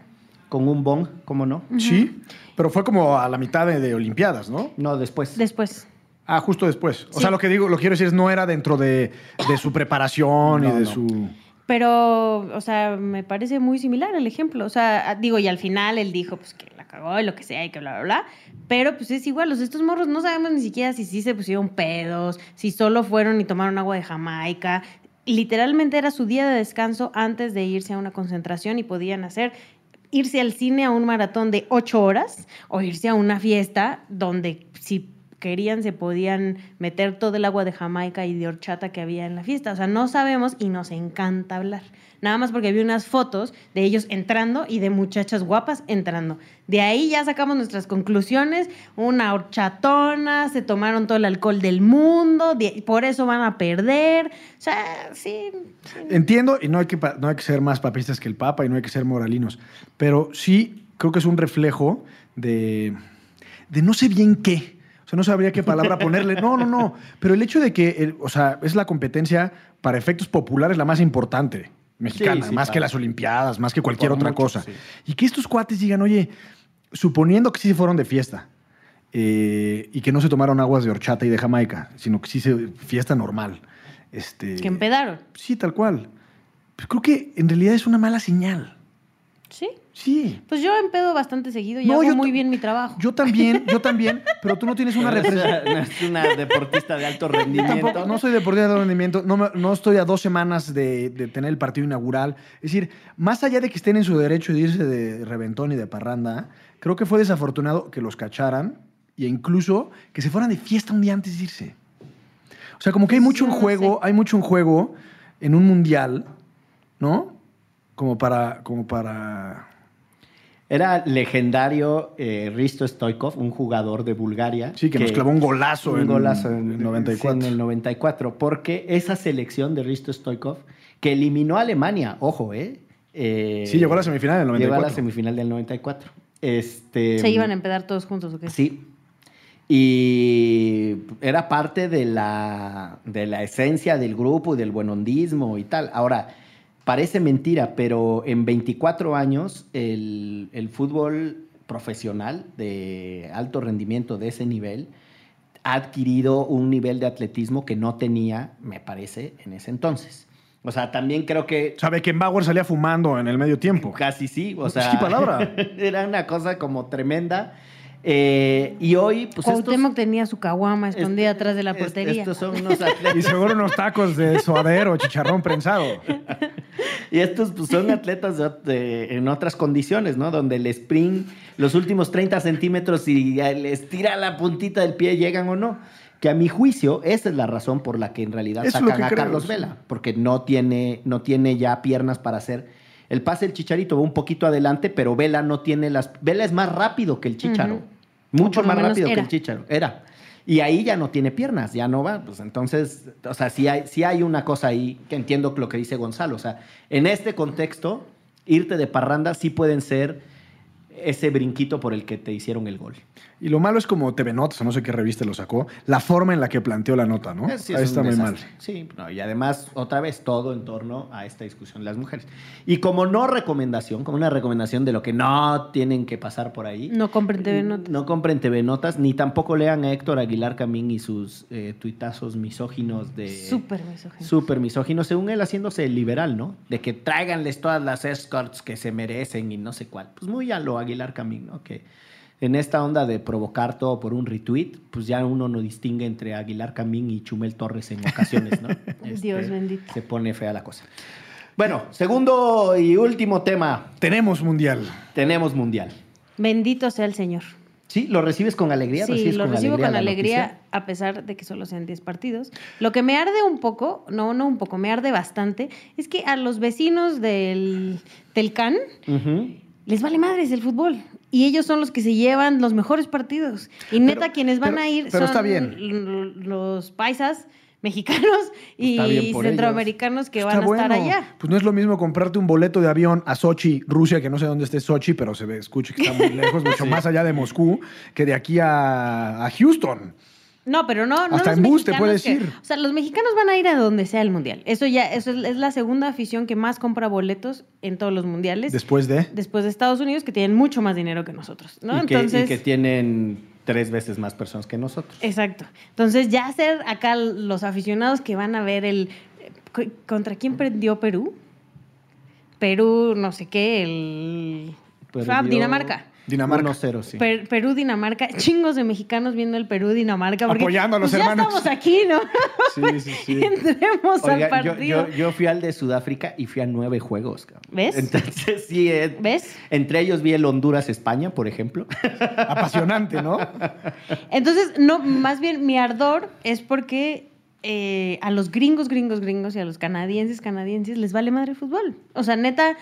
con un bong, ¿cómo no? Sí, pero fue como a la mitad de, de Olimpiadas, ¿no? No, después. Después. Ah, justo después. O Sí. sea, lo que digo, lo que quiero decir es no era dentro de, de su preparación y de no. su. Pero, o sea, me parece muy similar el ejemplo. O sea, digo, y al final él dijo, pues que la cagó y lo que sea y que bla, bla, bla. Pero, pues es igual. Sea, estos morros no sabemos ni siquiera si sí se pusieron pedos, si solo fueron y tomaron agua de Jamaica. Literalmente era su día de descanso antes de irse a una concentración y podían hacer irse al cine a un maratón de ocho horas o irse a una fiesta donde si querían se podían meter todo el agua de Jamaica y de horchata que había en la fiesta. O sea, no sabemos y nos encanta hablar. Nada más porque vi unas fotos de ellos entrando y de muchachas guapas entrando. De ahí ya sacamos nuestras conclusiones. Una horchatona, se tomaron todo el alcohol del mundo, por eso van a perder. O sea, sí. sí. Entiendo, y no hay, que, no hay que ser más papistas que el Papa y no hay que ser moralinos, pero sí creo que es un reflejo de, de no sé bien qué. Sea, no sabría qué <laughs> palabra ponerle. No, no, no. Pero el hecho de que, el- o sea, es la competencia para efectos populares la más importante mexicana, Sí, sí, más claro. que las Olimpiadas, más que cualquier Por otra mucho, cosa. sí. Y que estos cuates digan, oye, suponiendo que sí se fueron de fiesta eh, y que no se tomaron aguas de horchata y de Jamaica, sino que sí se fiesta normal. Este, Que empedaron. Sí, tal cual. Pero creo que en realidad es una mala señal. Sí. Sí. Pues yo empedo bastante seguido y No, hago yo muy bien mi trabajo. Yo también, yo también, pero tú no tienes una <laughs> representación. no es una deportista de alto <laughs> rendimiento. Tampoco, no soy deportista de alto rendimiento, no, me- no estoy a dos semanas de, de tener el partido inaugural. Es decir, más allá de que estén en su derecho de irse de reventón y de parranda, creo que fue desafortunado que los cacharan e incluso que se fueran de fiesta un día antes de irse. O sea, como que hay Pues mucho en no juego, sé. hay mucho en juego en un mundial, ¿no? Como para, como para Era legendario eh, Risto Stoikov, un jugador de Bulgaria. Sí, que, nos clavó un golazo un en golazo en en, el 94. sí, en el 94, porque esa selección de Risto Stoikov, que eliminó a Alemania, ojo, ¿eh? Eh, Sí, llegó a la semifinal del Llegó a 94. la semifinal del 94. Este, Se iban a empedar todos juntos, ¿o qué? Sí. Y era parte de la, de la esencia del grupo y del buenondismo y tal. Ahora, parece mentira, pero en 24 años el, el fútbol profesional de alto rendimiento de ese nivel ha adquirido un nivel de atletismo que no tenía, me parece, en ese entonces. O sea, también creo que Sabe que Bauer salía fumando en el medio tiempo. Casi sí, o Sí, sea. palabra. <laughs> era una cosa como tremenda. Eh, y hoy, pues. Cuauhtémoc estos- tenía su caguama escondida atrás de la portería. Estos son unos Y seguro unos tacos de suadero, chicharrón prensado. <laughs> y estos pues, son atletas de ot- de- en otras condiciones, ¿no? Donde el sprint, los últimos 30 centímetros, y les tira la puntita del pie, llegan o no. Que a mi juicio, esa es la razón por la que en realidad Eso sacan a Carlos. Vela. Porque no tiene, no tiene ya piernas para hacer. El pase del Chicharito va un poquito adelante, pero Vela no tiene las. Vela es más rápido que el Chicharo. Mucho más rápido que el Chicharo. Era. Y ahí ya no tiene piernas, ya no va. Pues entonces, o sea, sí hay, sí hay una cosa ahí que entiendo lo que dice Gonzalo. O sea, en este contexto, irte de parranda sí pueden ser ese brinquito por el que te hicieron el gol. Y lo malo es como TV Notas, o no sé qué revista lo sacó, la forma en la que planteó la nota, ¿no? Eh, sí, Ahí es está muy mal. Sí, no, y además, otra vez, todo en torno a esta discusión de las mujeres. Y como no recomendación, como una recomendación de lo que no tienen que pasar por ahí. No compren TV Notas. No compren TV Notas, ni tampoco lean a Héctor Aguilar Camín y sus eh, tuitazos misóginos de... Súper misógino. Súper misógino, según él haciéndose el liberal, ¿no? De que tráiganles todas las escorts que se merecen y no sé cuál. Pues muy a lo Aguilar Camín, ¿no? Que en esta onda de provocar todo por un retweet, pues ya uno no distingue entre Aguilar Camín y Chumel Torres en ocasiones, ¿no? <laughs> Este, Dios bendito. Se pone fea la cosa. Bueno, segundo y último tema. Tenemos mundial. Tenemos mundial. Bendito sea el Señor. Sí, lo recibes con alegría. Sí, ¿Recibes lo con recibo alegría con alegría, noticia? a pesar de que solo sean 10 partidos. Lo que me arde un poco, no, no un poco, me arde bastante, es que a los vecinos del, del CAN les vale madres el fútbol. Y ellos son los que se llevan los mejores partidos. Y neta, Pero- quienes van pero- a ir pero son está bien. los paisas mexicanos <laughs> y centroamericanos que Está van a estar allá. Pues no es lo mismo comprarte un boleto de avión a Sochi, Rusia, que no sé dónde esté Sochi, pero se ve, escucha que está muy <laughs> lejos, mucho más allá de Moscú, que de aquí a, a Houston. No, pero no, no Hasta los en bus te puedes que- ir. O sea, los mexicanos van a ir a donde sea el mundial. Eso ya, eso es, es la segunda afición que más compra boletos en todos los mundiales. Después de. después de Estados Unidos, que tienen mucho más dinero que nosotros, ¿no? Y, que, Entonces, y que tienen tres veces más personas que nosotros. exacto. Entonces, ya ser acá los aficionados que van a ver el ¿cu- ¿contra quién perdió Perú? Perú, no sé qué, el Perdió Dinamarca. Dinamarca. 1-0, sí. Per- Perú, Dinamarca, chingos de mexicanos viendo el Perú, Dinamarca. Porque, Apoyando a los pues, hermanos. Ya estamos aquí, ¿no? Sí, sí, sí. <laughs> Entremos Oiga, al yo, partido. yo, yo fui al de Sudáfrica y fui a nueve juegos. cabrón. ¿Ves? Entonces, sí. eh, ¿Ves? Entre ellos vi el Honduras-España, por ejemplo. <laughs> Apasionante, ¿no? Entonces, no, más bien mi ardor es porque eh, a los gringos, gringos, gringos y a los canadienses, canadienses les vale madre el fútbol. O sea, neta,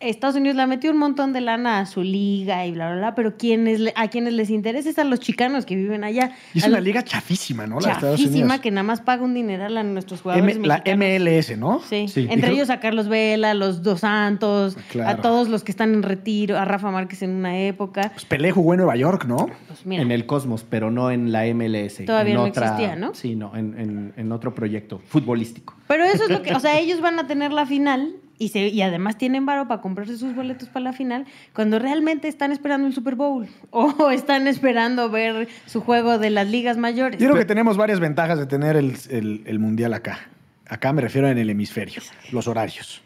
Estados Unidos le ha metido un montón de lana a su liga y bla, bla, bla, pero quienes, le- a quienes les interesa es a los chicanos que viven allá. Y es A una los- liga chafísima, ¿no? La Estados Unidos. que nada más paga un dineral a nuestros jugadores M- la. MLS, ¿no? Sí. Sí. entre Y creo- ellos a Carlos Vela, a los Dos Santos, Claro. a todos los que están en retiro, a Rafa Márquez en una época. Pues Pelé jugó en Nueva York, ¿no? Pues mira, En el Cosmos, pero no en la MLS. Todavía en no otra- existía, ¿no? Sí, no, en, en- en otro proyecto futbolístico. Pero eso es lo que, o sea, ellos van a tener la final y, se, y además tienen varo para comprarse sus boletos para la final cuando realmente están esperando el Super Bowl <laughs> o están esperando ver su juego de las ligas mayores. Yo creo que tenemos varias ventajas de tener el, el- el mundial acá. Acá me refiero en el hemisferio, los horarios.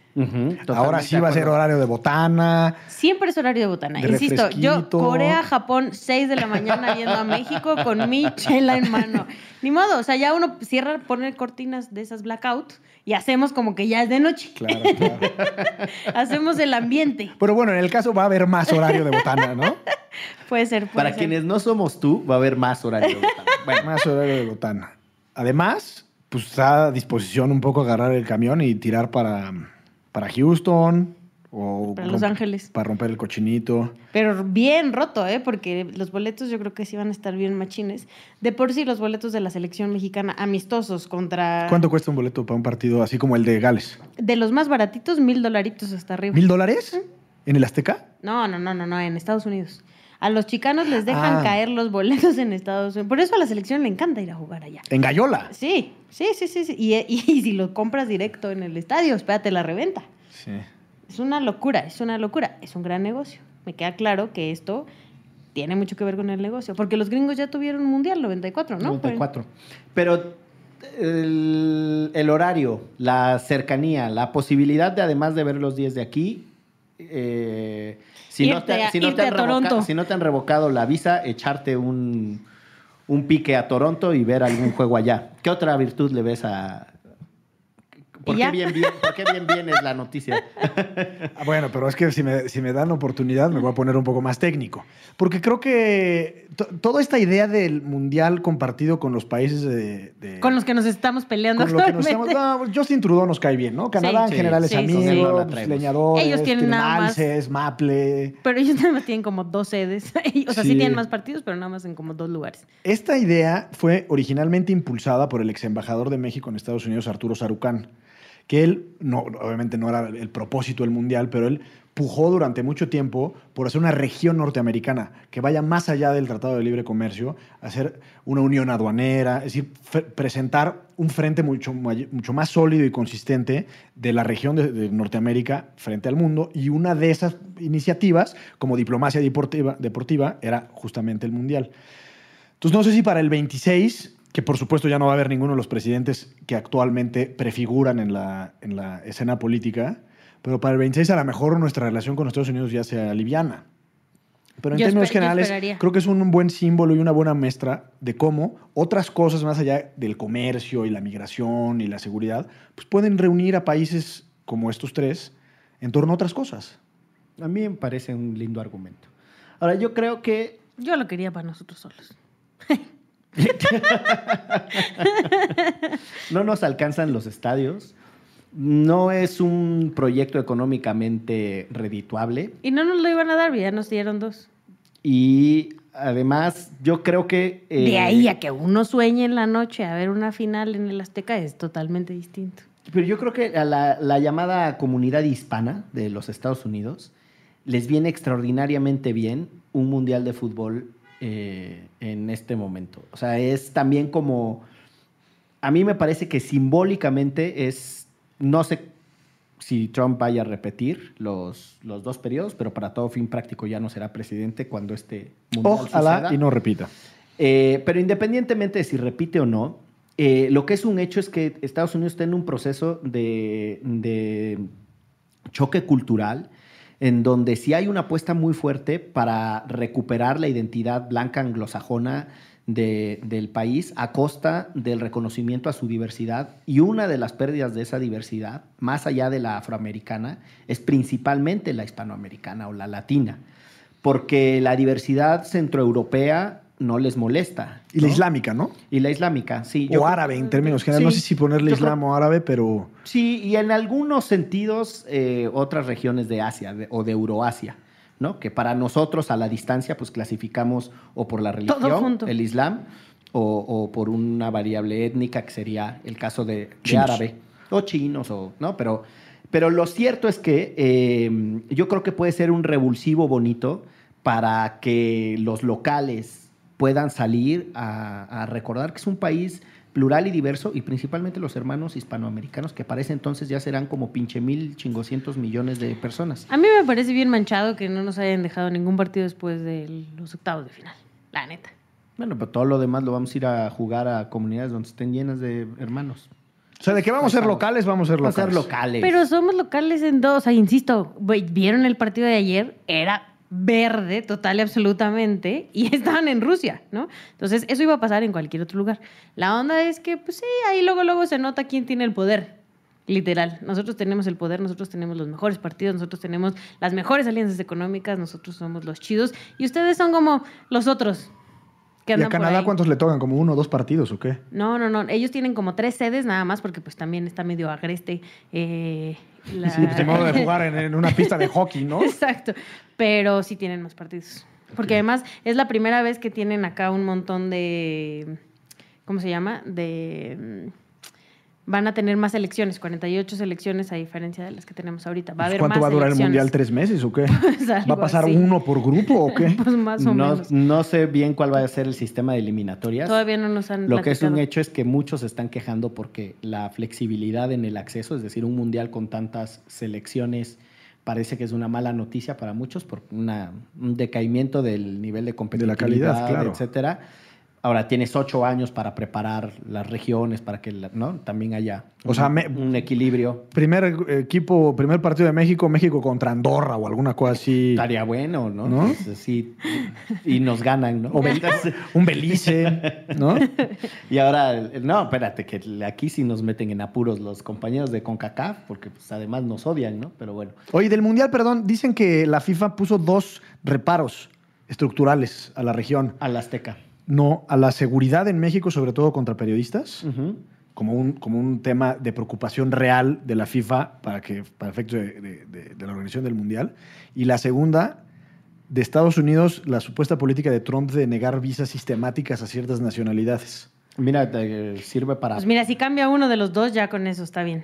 Ahora sí va a ser horario de botana. Siempre es horario de botana. De Insisto, yo. Corea, Japón, 6 de la mañana yendo a México con mi chela en mano. Ni modo, o sea, ya uno cierra, pone cortinas de esas blackout y hacemos como que ya es de noche. Claro, claro. <laughs> Hacemos el ambiente. Pero bueno, en el caso va a haber más horario de botana, ¿no? Puede ser, puede Para ser. quienes no somos tú, va a haber más horario. de botana. <laughs> Bueno, Más horario de botana. Además, pues está a disposición un poco agarrar el camión y tirar para, para Houston o Para Los Ángeles. Para romper el cochinito. Pero bien roto, ¿eh? Porque los boletos yo creo que sí van a estar bien machines. De por sí, los boletos de la selección mexicana amistosos contra... ¿Cuánto cuesta un boleto para un partido así como el de Gales? De los más baratitos, mil dolaritos hasta arriba. ¿Mil dólares? ¿En el Azteca? No, no, no, no, no, en Estados Unidos. A los chicanos les dejan Ah. caer los boletos en Estados Unidos. Por eso a la selección le encanta ir a jugar allá. En Gallola. Sí, sí, sí, sí. sí. <laughs> Y, y si lo compras directo en el estadio, espérate la reventa. Sí. Es una locura, es una locura. Es un gran negocio. Me queda claro que esto tiene mucho que ver con el negocio. Porque los gringos ya tuvieron un mundial 94, ¿no? 94. Pero el, el horario, la cercanía, la posibilidad de además de ver los 10 de aquí, eh, si, no Irte te, a- si, no irte te a han revoca- Toronto. si no te han revocado la visa, echarte un, un pique a Toronto y ver algún juego allá. ¿Qué otra virtud le ves a... ¿Por ¿Y qué bien, bien, ¿Por qué bien, bien es la noticia? <laughs> Ah, Bueno, pero es que si me, si me dan oportunidad me voy a poner un poco más técnico. Porque creo que to- toda esta idea del mundial compartido con los países de... de- Con los que nos estamos peleando con lo que nos actualmente. estamos- no, Justin Trudeau nos cae bien, ¿no? Canadá Sí, en general es sí, amigo, pues, leñadores, Ellos tienen nada más- alces, maple. Pero ellos nada más tienen como dos sedes. <laughs> o sea, sí. Sí. tienen más partidos, pero nada más en como dos lugares. Esta idea fue originalmente impulsada por el ex embajador de México en Estados Unidos, Arturo Sarucán, que él, no, obviamente no era el propósito del mundial, pero él pujó durante mucho tiempo por hacer una región norteamericana que vaya más allá del Tratado de Libre Comercio, hacer una unión aduanera, es decir, presentar un frente mucho, mucho más sólido y consistente de la región de, de Norteamérica frente al mundo. Y una de esas iniciativas, como diplomacia deportiva, deportiva era justamente el mundial. Entonces, no sé si para el 26, que por supuesto ya no va a haber ninguno de los presidentes que actualmente prefiguran en la, en la escena política, pero para el 26 a lo mejor nuestra relación con Estados Unidos ya se aliviana. Pero en Yo términos generales, creo que es un buen símbolo y una buena muestra de cómo otras cosas más allá del comercio y la migración y la seguridad, pues pueden reunir a países como estos tres en torno a otras cosas. A mí me parece un lindo argumento. Ahora, yo creo que Yo lo quería para nosotros solos. <laughs> No nos alcanzan los estadios. No es un proyecto económicamente redituable. Y no nos lo iban a dar, ya nos dieron dos. Y además, yo creo que. eh, De ahí a que uno sueñe en la noche a ver una final en el Azteca es totalmente distinto. Pero yo creo que a la, la llamada comunidad hispana de los Estados Unidos les viene extraordinariamente bien un mundial de fútbol eh, en este momento. O sea, es también como. A mí me parece que simbólicamente es. No sé si Trump vaya a repetir los, los dos periodos, pero para todo fin práctico ya no será presidente cuando este mundial Ojalá suceda. y no repita. Eh, pero independientemente de si repite o no, eh, lo que es un hecho es que Estados Unidos está en un proceso de, de choque cultural en donde sí hay una apuesta muy fuerte para recuperar la identidad blanca anglosajona de- del país a costa del reconocimiento a su diversidad. Y una de las pérdidas de esa diversidad, más allá de la afroamericana, es principalmente la hispanoamericana o la latina, porque la diversidad centroeuropea no les molesta. Y la ¿no? islámica, ¿no? Y la islámica, sí. O Yo creo- árabe en términos generales. No Sí, sé si ponerle creo- islam o árabe, pero Sí, y en algunos sentidos eh, otras regiones de Asia de- o de Euroasia, ¿no? Que para nosotros a la distancia pues clasificamos o por la religión, el Islam, o, o por una variable étnica que sería el caso de, árabe, o chinos, o, ¿no? Pero, pero lo cierto es que eh, yo creo que puede ser un revulsivo bonito para que los locales puedan salir a, a recordar que es un país plural y diverso y principalmente los hermanos hispanoamericanos que para ese entonces ya serán como pinche mil chingoscientos millones de personas. A mí me parece bien manchado que no nos hayan dejado ningún partido después de los octavos de final. La neta. Bueno, pero todo lo demás lo vamos a ir a jugar a comunidades donde estén llenas de hermanos. O sea, de que vamos a ser locales, vamos a ser Vamos a locales. ser locales. Pero somos locales en dos. O sea, insisto, güey, vieron el partido de ayer, era verde total y absolutamente, y <laughs> estaban en Rusia, ¿no? Entonces, eso iba a pasar en cualquier otro lugar. La onda es que, pues sí, ahí luego, luego se nota quién tiene el poder. Literal, nosotros tenemos el poder, nosotros tenemos los mejores partidos, nosotros tenemos las mejores alianzas económicas, nosotros somos los chidos y ustedes son como los otros. Que ¿Y a Canadá cuántos le tocan? ¿Como uno o dos partidos o qué? No, no, no. Ellos tienen como tres sedes nada más porque pues también está medio agreste. eh, la- Sí, pues, de modo de jugar en, en una pista de hockey, ¿no? <laughs> Exacto. Pero sí tienen más partidos. Porque además es la primera vez que tienen acá un montón de. ¿Cómo se llama? De. Van a tener más selecciones, 48 selecciones a diferencia de las que tenemos ahorita. Va a haber ¿Cuánto más va a durar el mundial? ¿Tres meses o qué? <laughs> Pues ¿Va a pasar así. uno por grupo o qué? <laughs> Pues más o no, menos. no sé bien cuál va a ser el sistema de eliminatorias. Todavía no nos han Lo que es un hecho es que muchos se están quejando porque la flexibilidad en el acceso, es decir, un mundial con tantas selecciones, parece que es una mala noticia para muchos por una- un decaimiento del nivel de competitividad, calidad, claro. etcétera. Ahora tienes ocho años para preparar las regiones para que la- ¿no? también haya O sea, un, me- un equilibrio. Primer equipo, primer partido de México, México contra Andorra o alguna cosa así. Estaría bueno, ¿no? ¿No? Pues, sí, y nos ganan, ¿no? O <laughs> un Belice, ¿no? Y ahora, no, espérate, que aquí sí nos meten en apuros los compañeros de CONCACAF, porque pues, además nos odian, ¿no? Pero bueno. Oye, del Mundial, perdón, dicen que la FIFA puso dos reparos estructurales a la región. Al Azteca. No, a la seguridad en México, sobre todo contra periodistas, como, un, como un tema de preocupación real de la FIFA para, que, para efectos de, de- de- de la organización del Mundial. Y la segunda, de Estados Unidos, la supuesta política de Trump de negar visas sistemáticas a ciertas nacionalidades. Mira, te- sirve para... Pues mira, si cambia uno de los dos, ya con eso está bien.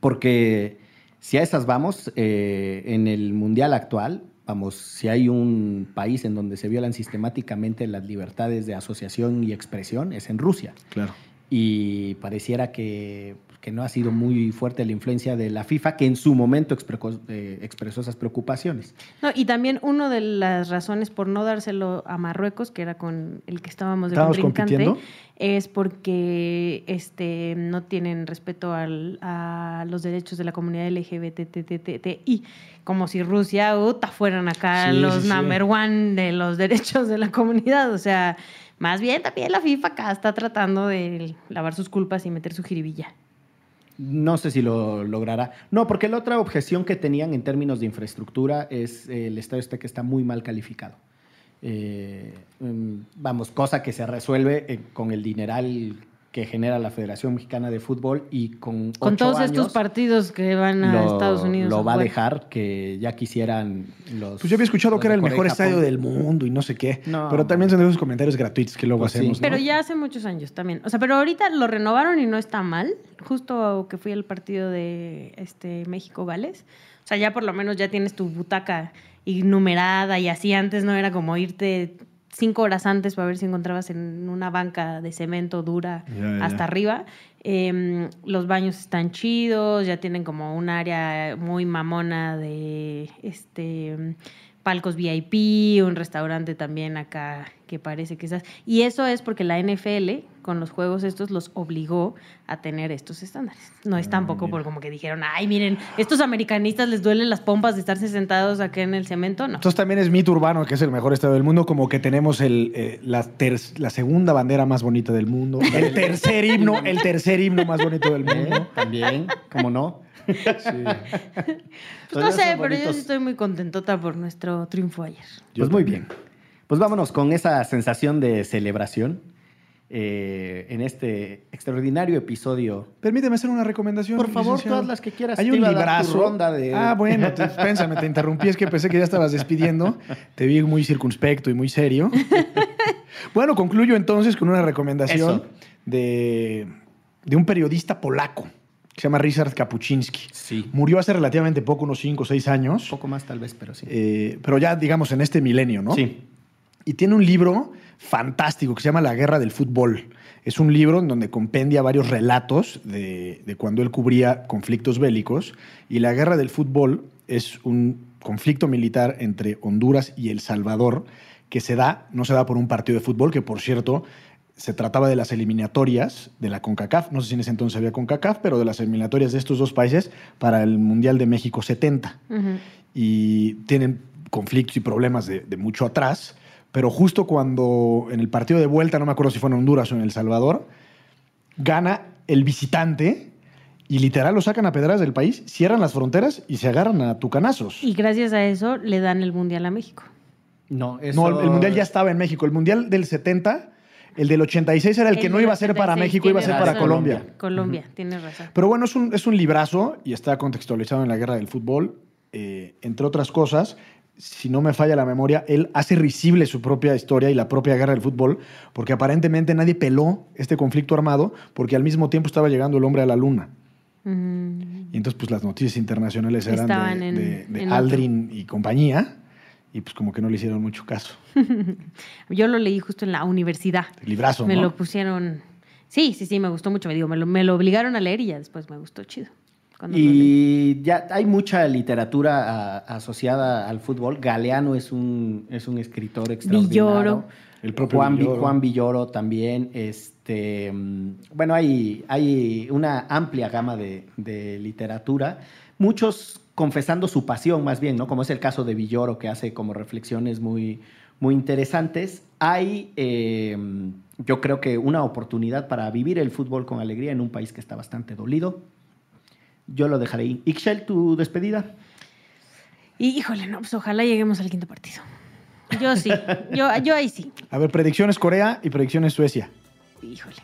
Porque si a esas vamos, eh, en el Mundial actual, vamos, si hay un país en donde se violan sistemáticamente las libertades de asociación y expresión, es en Rusia. Claro. y pareciera que, que no ha sido muy fuerte la influencia de la FIFA, que en su momento expreco- eh, expresó esas preocupaciones. No, y también una de las razones por no dárselo a Marruecos, que era con el que estábamos de ¿Estábamos contrincante, compitiendo? es porque este, no tienen respeto al- a los derechos de la comunidad LGBTTI, como si Rusia, uta, fueran acá Sí, los sí, sí. number one de los <laughs> derechos de la comunidad. O sea, más bien también la FIFA acá está tratando de lavar sus culpas y meter su jiribilla. No sé si lo logrará. No, porque la otra objeción que tenían en términos de infraestructura es eh, el Estadio Azteca está muy mal calificado. Eh, mm, vamos, cosa que se resuelve eh, con el dineral que genera la Federación Mexicana de Fútbol y con Con ocho todos estos partidos que van a lo- Estados Unidos. Lo va a dejar que ya quisieran los. Pues yo había escuchado que era el mejor Japón. estadio del mundo y no sé qué. No. Pero también son esos comentarios gratuitos que luego Pues sí. hacemos. ¿no? Pero ya hace muchos años también. O sea, pero ahorita lo renovaron y no está mal. Justo que fui al partido de este México-Gales. O sea, ya por lo menos ya tienes tu butaca y numerada y así. Antes no era como irte cinco horas antes para ver si encontrabas en una banca de cemento dura hasta arriba. Em, los baños están chidos, ya tienen como un área muy mamona de este palcos VIP, un restaurante también acá que parece que estás. Y eso es porque la NFL con los juegos estos los obligó a tener estos estándares. No es tampoco por como que dijeron, ay, miren, estos americanistas les duelen las pompas de estarse sentados acá en el cemento. No. Entonces también es mito urbano, que es el mejor estadio del mundo, como que tenemos el, eh, la, ter- la segunda bandera más bonita del mundo, <laughs> el tercer himno, el tercer himno más bonito del mundo. También, como no. <laughs> Pues no sé, pero yo sí estoy muy contentota por nuestro triunfo ayer. Pues muy bien. Pues vámonos con esa sensación de celebración eh, en este extraordinario episodio. Permíteme hacer una recomendación. Por favor, licenciado. todas las que quieras. Hay un librazo. ronda de- Ah, bueno, te, pénsame, te interrumpí, es que pensé que ya estabas despidiendo. Te vi muy circunspecto y muy serio. <laughs> bueno, concluyo entonces con una recomendación de, de un periodista polaco que se llama Ryszard Kapuczynski. Sí. Murió hace relativamente poco, unos 5 o 6 años. Poco más tal vez, pero sí. eh, pero ya, digamos, en este milenio, ¿no? Sí. Y tiene un libro fantástico que se llama La Guerra del Fútbol. Es un libro en donde compendia varios relatos de, de cuando él cubría conflictos bélicos. Y la Guerra del Fútbol es un conflicto militar entre Honduras y El Salvador que se da, no se da por un partido de fútbol, que por cierto se trataba de las eliminatorias de la CONCACAF. No sé si en ese entonces había CONCACAF, pero de las eliminatorias de estos dos países para el Mundial de México 70 Ujú. y tienen conflictos y problemas de, de mucho atrás. Pero justo cuando en el partido de vuelta, no me acuerdo si fue en Honduras o en El Salvador, gana el visitante y literal lo sacan a pedradas del país, cierran las fronteras y se agarran a tucanazos. Y gracias a eso le dan el mundial a México. No, eso... No, el, el mundial ya estaba en México. El mundial del 70, el del 86 era el, que no iba a ser para 86, México, iba a ser para. Colombia. Colombia, tienes razón. Pero bueno, es un, es un librazo y está contextualizado en la guerra del fútbol. Eh, entre otras cosas, si no me falla la memoria, él hace risible su propia historia y la propia guerra del fútbol, porque aparentemente nadie peló este conflicto armado, porque al mismo tiempo estaba llegando el hombre a la luna. Mm. Y entonces, pues las noticias internacionales eran Estaban de, en- de- de en otro. Aldrin y compañía, y pues como que no le hicieron mucho caso. <laughs> Yo lo leí justo en la universidad. El librazo, Me ¿no? lo pusieron. Sí, sí, sí, me gustó mucho. Me digo, me lo, me lo obligaron a leer y ya después me gustó chido. Y ya hay mucha literatura a- asociada al fútbol. Galeano es un, es un escritor extraordinario. Villoro. El propio Juan, Vi- Villoro. Juan Villoro también. Este, bueno, hay, hay una amplia gama de, de literatura. Muchos confesando su pasión, más bien, ¿no? Como es el caso de Villoro, que hace como reflexiones muy, muy interesantes. Hay, eh, yo creo que una oportunidad para vivir el fútbol con alegría en un país que está bastante dolido. Yo lo dejaré ahí. Ixchel, tu despedida. Y híjole, no, pues ojalá lleguemos al quinto partido. Yo sí, yo, <laughs> yo ahí sí. A ver, predicciones Corea y predicciones Suecia. Híjole.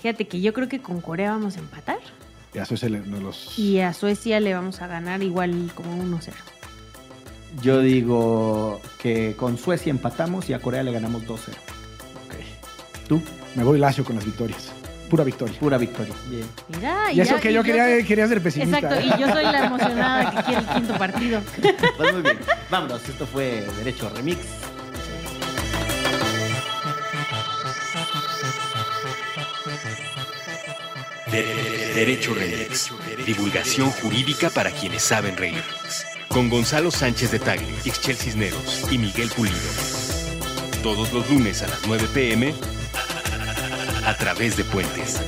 Fíjate que yo creo que con Corea vamos a empatar eso es el- de los... y a Suecia le vamos a ganar igual como 1-0. Yo digo que con Suecia empatamos y a Corea le ganamos 2-0. ¿Tú? Me voy lacio con las victorias. Pura victoria. Pura victoria. Bien. Mira, Y eso que y yo quería, soy- quería ser pesimista. Exacto, ¿eh? y yo soy la emocionada que quiere el quinto partido. <laughs> Pues muy bien. Vámonos. Esto fue Derecho Remix. De- de- Derecho Remix. Divulgación jurídica para quienes saben reír. Con Gonzalo Sánchez de Tagle, Ixchel Cisneros y Miguel Pulido. Todos los lunes a las 9 pm a través de Puentes.